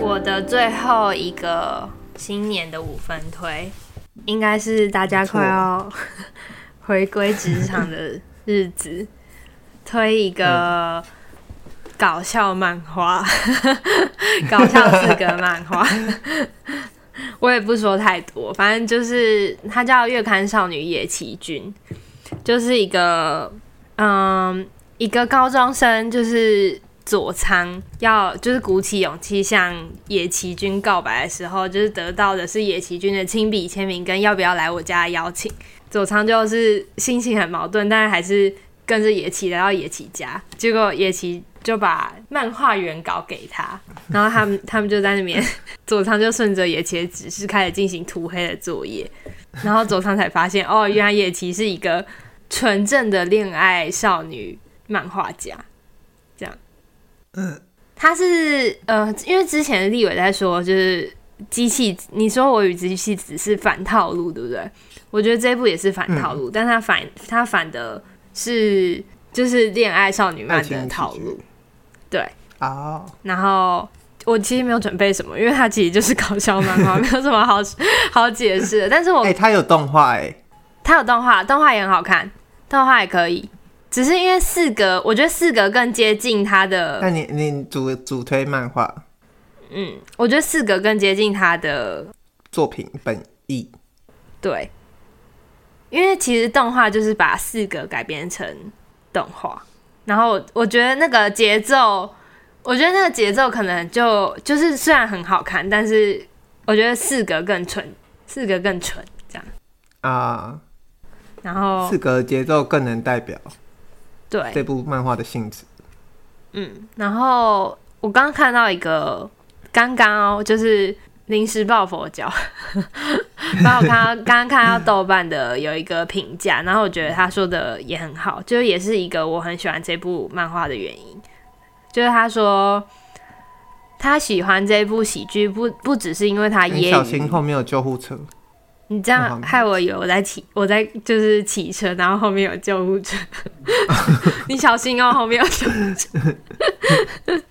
我的最后一个新年的五分推，应该是大家快要回归职场的日子，推一个搞笑漫画，搞笑四格漫画。我也不说太多，反正就是它叫《月刊少女野崎君》，就是一个嗯，一个高中生，就是。佐仓要就是鼓起勇气向野崎君告白的时候，就是得到的是野崎君的亲笔签名跟要不要来我家的邀请。佐仓就是心情很矛盾，但是还是跟着野崎来到野崎家。结果野崎就把漫画原稿给他，然后他们 他们就在那边，佐仓就顺着野崎的指示开始进行涂黑的作业。然后佐仓才发现，哦，原来野崎是一个纯正的恋爱少女漫画家。这样嗯，他是呃，因为之前立伟在说，就是机器，你说我与机器只是反套路，对不对？我觉得这一部也是反套路，嗯、但他反他反的是就是恋爱少女漫的套路，对啊。哦、然后我其实没有准备什么，因为他其实就是搞笑漫画，没有什么好好解释的。但是我哎、欸，他有动画哎，他有动画，动画也很好看，动画也可以。只是因为四格，我觉得四格更接近他的。那你你主主推漫画？嗯，我觉得四格更接近他的作品本意。对，因为其实动画就是把四格改编成动画，然后我，觉得那个节奏，我觉得那个节奏可能就就是虽然很好看，但是我觉得四格更纯，四格更纯这样啊。然后四格节奏更能代表。对。这部漫画的性质，嗯，然后我刚刚看到一个，刚刚哦，就是临时抱佛脚，然后我看到刚刚看到豆瓣的有一个评价，然后我觉得他说的也很好，就是也是一个我很喜欢这部漫画的原因，就是他说他喜欢这部喜剧不不只是因为他也小心后面有救护车。你这样害我以为我在骑，我在就是骑车，然后后面有救护车。你小心哦，后面有救护车。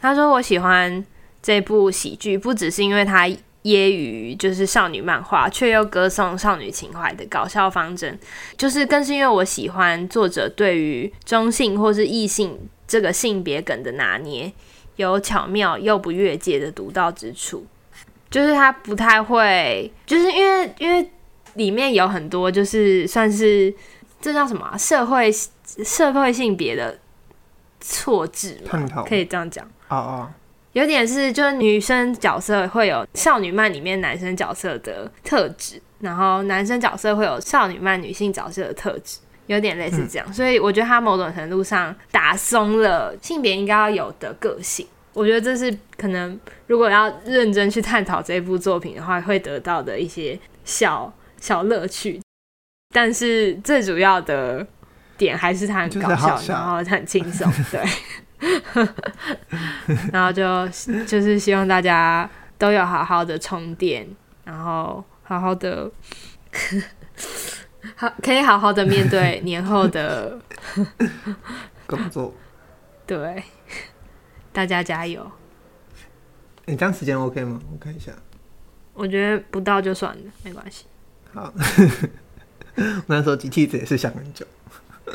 他说我喜欢这部喜剧，不只是因为它揶揄就是少女漫画，却又歌颂少女情怀的搞笑方针，就是更是因为我喜欢作者对于中性或是异性这个性别梗的拿捏，有巧妙又不越界的独到之处。就是他不太会，就是因为因为里面有很多就是算是这叫什么、啊、社会社会性别的错置嘛，可以这样讲。哦哦，有点是就是女生角色会有少女漫里面男生角色的特质，然后男生角色会有少女漫女性角色的特质，有点类似这样，嗯、所以我觉得他某种程度上打松了性别应该要有的个性。我觉得这是可能，如果要认真去探讨这部作品的话，会得到的一些小小乐趣。但是最主要的点还是它很搞笑，然后很轻松，对。然后就就是希望大家都有好好的充电，然后好好的 好可以好好的面对年后的工作，对。大家加油！你这样时间 OK 吗？我看一下。我觉得不到就算了，没关系。好，那时候机器子也是想很久。